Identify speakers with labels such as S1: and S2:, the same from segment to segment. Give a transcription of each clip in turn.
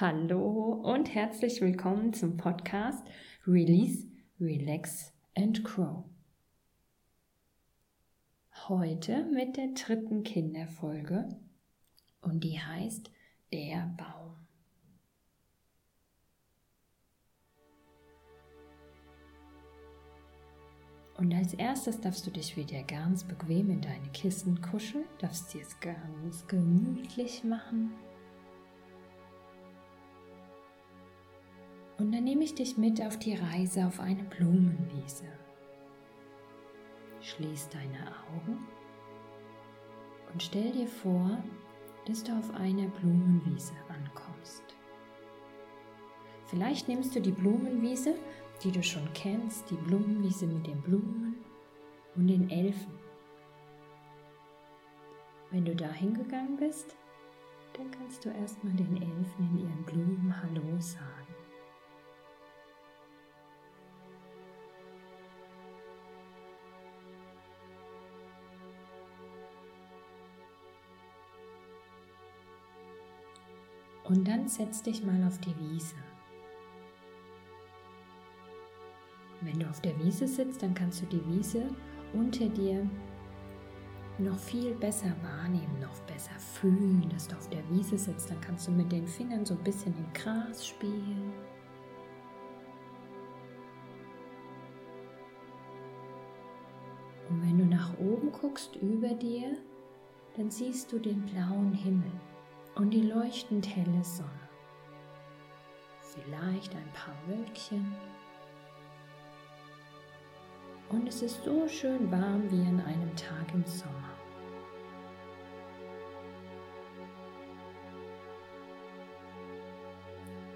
S1: Hallo und herzlich willkommen zum Podcast Release, Relax and Grow. Heute mit der dritten Kinderfolge und die heißt Der Baum. Und als erstes darfst du dich wieder ganz bequem in deine Kissen kuscheln, darfst dir es ganz gemütlich machen Und dann nehme ich dich mit auf die Reise auf eine Blumenwiese. Schließ deine Augen und stell dir vor, dass du auf einer Blumenwiese ankommst. Vielleicht nimmst du die Blumenwiese, die du schon kennst, die Blumenwiese mit den Blumen und den Elfen. Wenn du da hingegangen bist, dann kannst du erstmal den Elfen in ihren Blumen Hallo sagen. Und dann setz dich mal auf die Wiese. Wenn du auf der Wiese sitzt, dann kannst du die Wiese unter dir noch viel besser wahrnehmen, noch besser fühlen, dass du auf der Wiese sitzt. Dann kannst du mit den Fingern so ein bisschen im Gras spielen. Und wenn du nach oben guckst über dir, dann siehst du den blauen Himmel und die leuchtend helle Sonne. Vielleicht ein paar Wölkchen. Und es ist so schön warm wie an einem Tag im Sommer.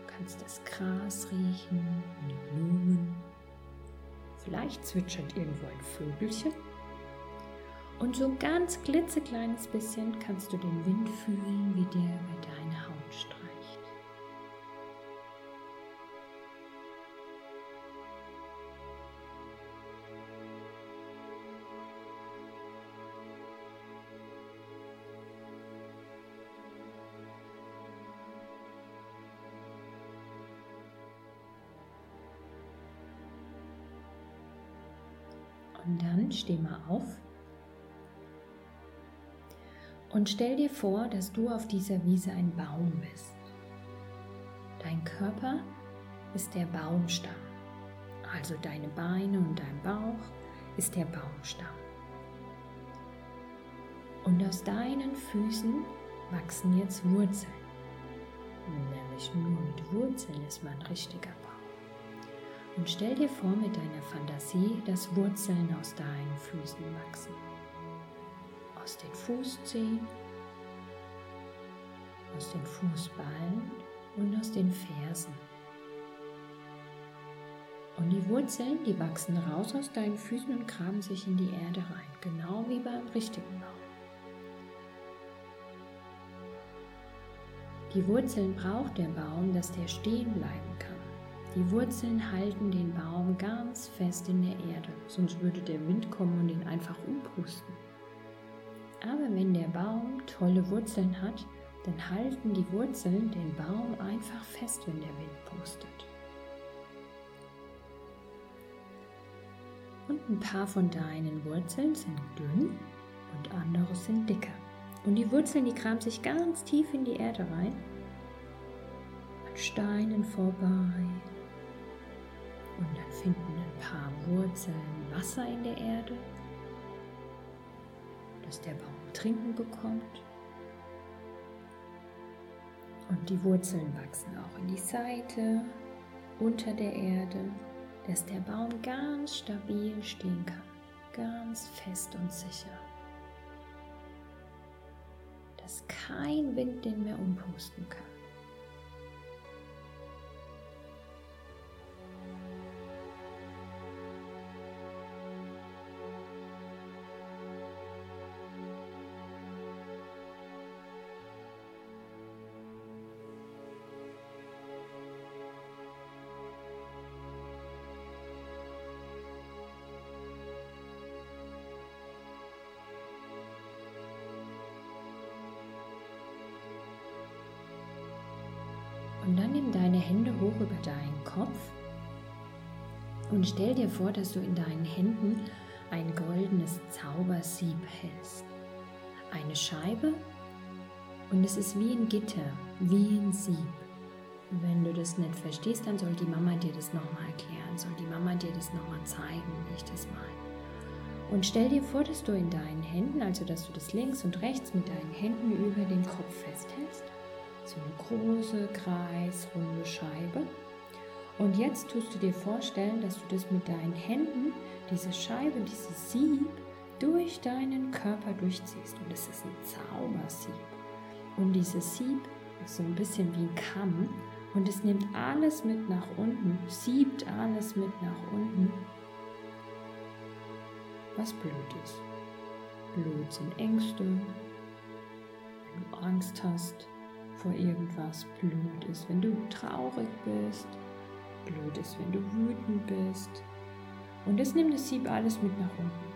S1: Du kannst das Gras riechen und die Blumen. Vielleicht zwitschert irgendwo ein Vögelchen. Und so ganz klitzekleines bisschen kannst du den Wind fühlen, wie der über deine Haut streicht. Und dann steh mal auf und stell dir vor, dass du auf dieser Wiese ein Baum bist. Dein Körper ist der Baumstamm. Also deine Beine und dein Bauch ist der Baumstamm. Und aus deinen Füßen wachsen jetzt Wurzeln. Nämlich nur mit Wurzeln ist man richtiger Baum. Und stell dir vor mit deiner Fantasie, dass Wurzeln aus deinen Füßen wachsen aus den Fußzehen, aus den Fußballen und aus den Fersen. Und die Wurzeln, die wachsen raus aus deinen Füßen und graben sich in die Erde rein, genau wie beim richtigen Baum. Die Wurzeln braucht der Baum, dass der stehen bleiben kann. Die Wurzeln halten den Baum ganz fest in der Erde, sonst würde der Wind kommen und ihn einfach umpusten. Aber wenn der Baum tolle Wurzeln hat, dann halten die Wurzeln den Baum einfach fest, wenn der Wind pustet. Und ein paar von deinen Wurzeln sind dünn und andere sind dicker. Und die Wurzeln, die kramen sich ganz tief in die Erde rein, an Steinen vorbei. Und dann finden ein paar Wurzeln Wasser in der Erde dass der Baum Trinken bekommt. Und die Wurzeln wachsen auch in die Seite, unter der Erde, dass der Baum ganz stabil stehen kann, ganz fest und sicher. Dass kein Wind den mehr umpusten kann. Und dann nimm deine Hände hoch über deinen Kopf und stell dir vor, dass du in deinen Händen ein goldenes Zaubersieb hältst. Eine Scheibe und es ist wie ein Gitter, wie ein Sieb. Wenn du das nicht verstehst, dann soll die Mama dir das nochmal erklären, soll die Mama dir das nochmal zeigen, wie ich das meine. Und stell dir vor, dass du in deinen Händen, also dass du das links und rechts mit deinen Händen über den Kopf festhältst. So eine große, kreisrunde Scheibe. Und jetzt tust du dir vorstellen, dass du das mit deinen Händen, diese Scheibe, dieses Sieb, durch deinen Körper durchziehst. Und es ist ein Zaubersieb. Und dieses Sieb ist so ein bisschen wie ein Kamm. Und es nimmt alles mit nach unten, siebt alles mit nach unten was blöd ist. Blöd sind Ängste, wenn du Angst hast vor irgendwas, blöd ist, wenn du traurig bist, blöd ist, wenn du wütend bist. Und das nimmt das Sieb alles mit nach unten.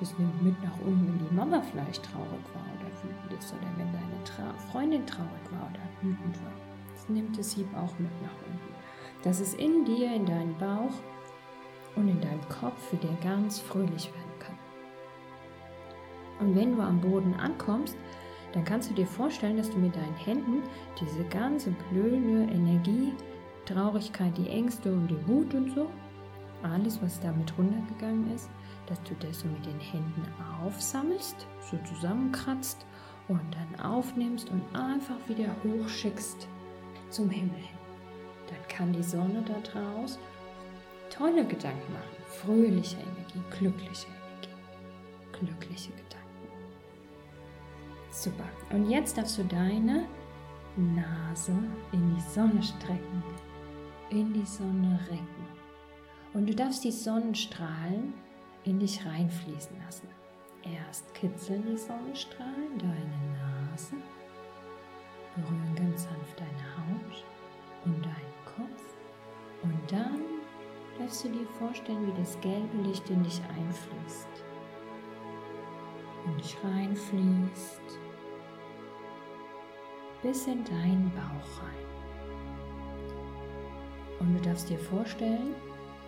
S1: Das nimmt mit nach unten, wenn die Mama vielleicht traurig war oder wütend ist oder wenn deine Tra Freundin traurig war oder wütend war. Das nimmt das Sieb auch mit nach unten. Dass es in dir, in deinen Bauch und in deinem Kopf wieder ganz fröhlich werden kann. Und wenn du am Boden ankommst, dann kannst du dir vorstellen, dass du mit deinen Händen diese ganze blöde Energie, Traurigkeit, die Ängste und die Wut und so, alles, was damit runtergegangen ist, dass du das so mit den Händen aufsammelst, so zusammenkratzt und dann aufnimmst und einfach wieder hochschickst zum Himmel hin. Dann kann die Sonne da draußen tolle Gedanken machen. Fröhliche Energie, glückliche Energie, glückliche Gedanken. Super. Und jetzt darfst du deine Nase in die Sonne strecken, in die Sonne recken. Und du darfst die Sonnenstrahlen in dich reinfließen lassen. Erst kitzeln die Sonnenstrahlen deine Nase, berühren ganz sanft deine Haut und deinen Kopf und dann darfst du dir vorstellen, wie das gelbe Licht in dich einfließt. In dich reinfließt. Bis in deinen Bauch rein. Und du darfst dir vorstellen,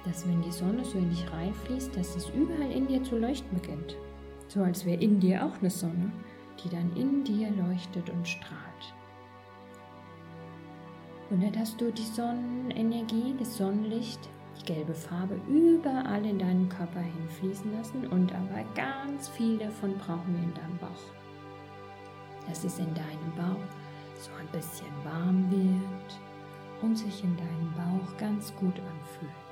S1: dass wenn die Sonne so in dich reinfließt, dass es überall in dir zu leuchten beginnt. So als wäre in dir auch eine Sonne, die dann in dir leuchtet und strahlt. Und dann darfst du die Sonnenenergie, das Sonnenlicht gelbe Farbe überall in deinen Körper hinfließen lassen und aber ganz viel davon brauchen wir in deinem Bauch. Dass es in deinem Bauch so ein bisschen warm wird und sich in deinem Bauch ganz gut anfühlt.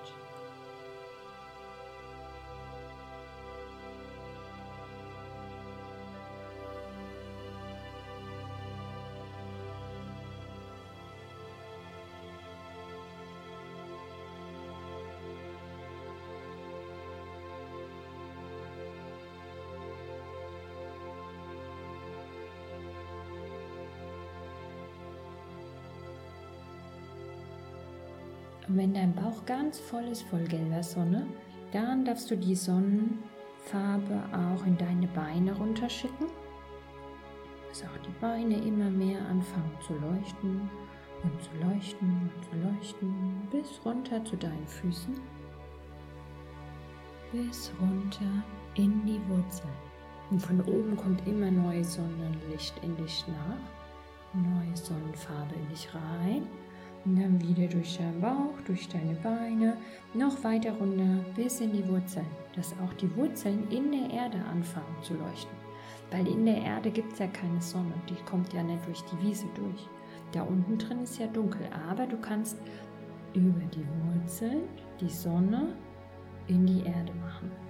S1: Und wenn dein Bauch ganz voll ist, voll gelber Sonne, dann darfst du die Sonnenfarbe auch in deine Beine runterschicken. Dass auch die Beine immer mehr anfangen zu leuchten und zu leuchten und zu leuchten bis runter zu deinen Füßen. Bis runter in die Wurzeln. Und von oben kommt immer neues Sonnenlicht in dich nach, neue Sonnenfarbe in dich rein. Und dann wieder durch deinen Bauch, durch deine Beine, noch weiter runter bis in die Wurzeln, dass auch die Wurzeln in der Erde anfangen zu leuchten. Weil in der Erde gibt es ja keine Sonne, die kommt ja nicht durch die Wiese durch. Da unten drin ist ja dunkel, aber du kannst über die Wurzeln die Sonne in die Erde machen.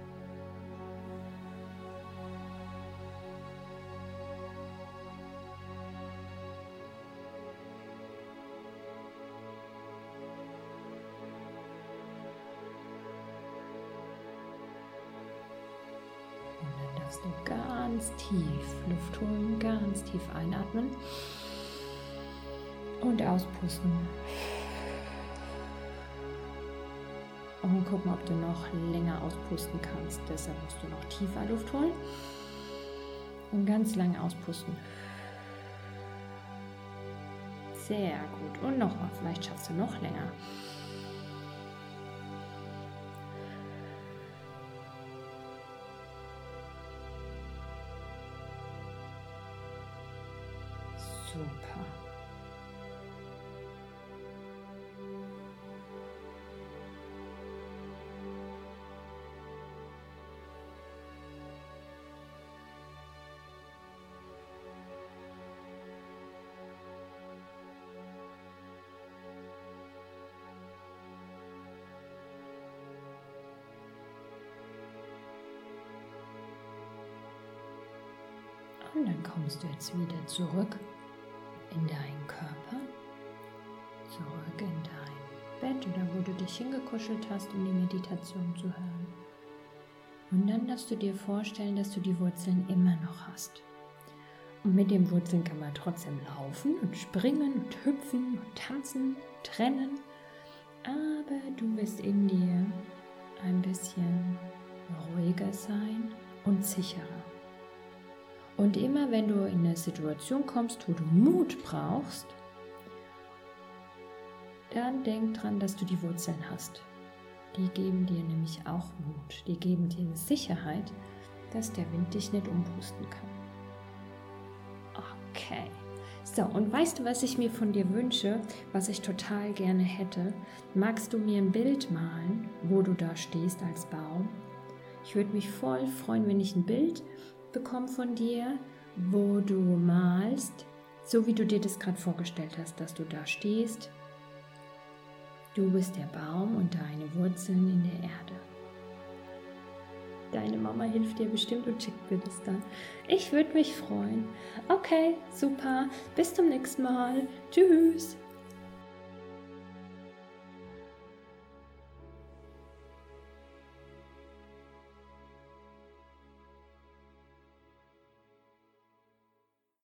S1: Darfst du ganz tief Luft holen, ganz tief einatmen und auspusten. Und gucken, ob du noch länger auspusten kannst. Deshalb musst du noch tiefer Luft holen und ganz lang auspusten. Sehr gut. Und nochmal, vielleicht schaffst du noch länger. Und dann kommst du jetzt wieder zurück in deinen Körper, zurück in dein Bett oder wo du dich hingekuschelt hast, um die Meditation zu hören. Und dann darfst du dir vorstellen, dass du die Wurzeln immer noch hast. Und mit den Wurzeln kann man trotzdem laufen und springen und hüpfen und tanzen, trennen. Aber du wirst in dir ein bisschen ruhiger sein und sicherer. Und immer wenn du in eine Situation kommst, wo du Mut brauchst, dann denk dran, dass du die Wurzeln hast. Die geben dir nämlich auch Mut. Die geben dir Sicherheit, dass der Wind dich nicht umpusten kann. Okay. So, und weißt du, was ich mir von dir wünsche, was ich total gerne hätte? Magst du mir ein Bild malen, wo du da stehst als Baum? Ich würde mich voll freuen, wenn ich ein Bild bekomme von dir, wo du malst, so wie du dir das gerade vorgestellt hast, dass du da stehst. Du bist der Baum und deine Wurzeln in der Erde. Deine Mama hilft dir bestimmt und schickt mir das dann. Ich würde mich freuen. Okay, super. Bis zum nächsten Mal. Tschüss.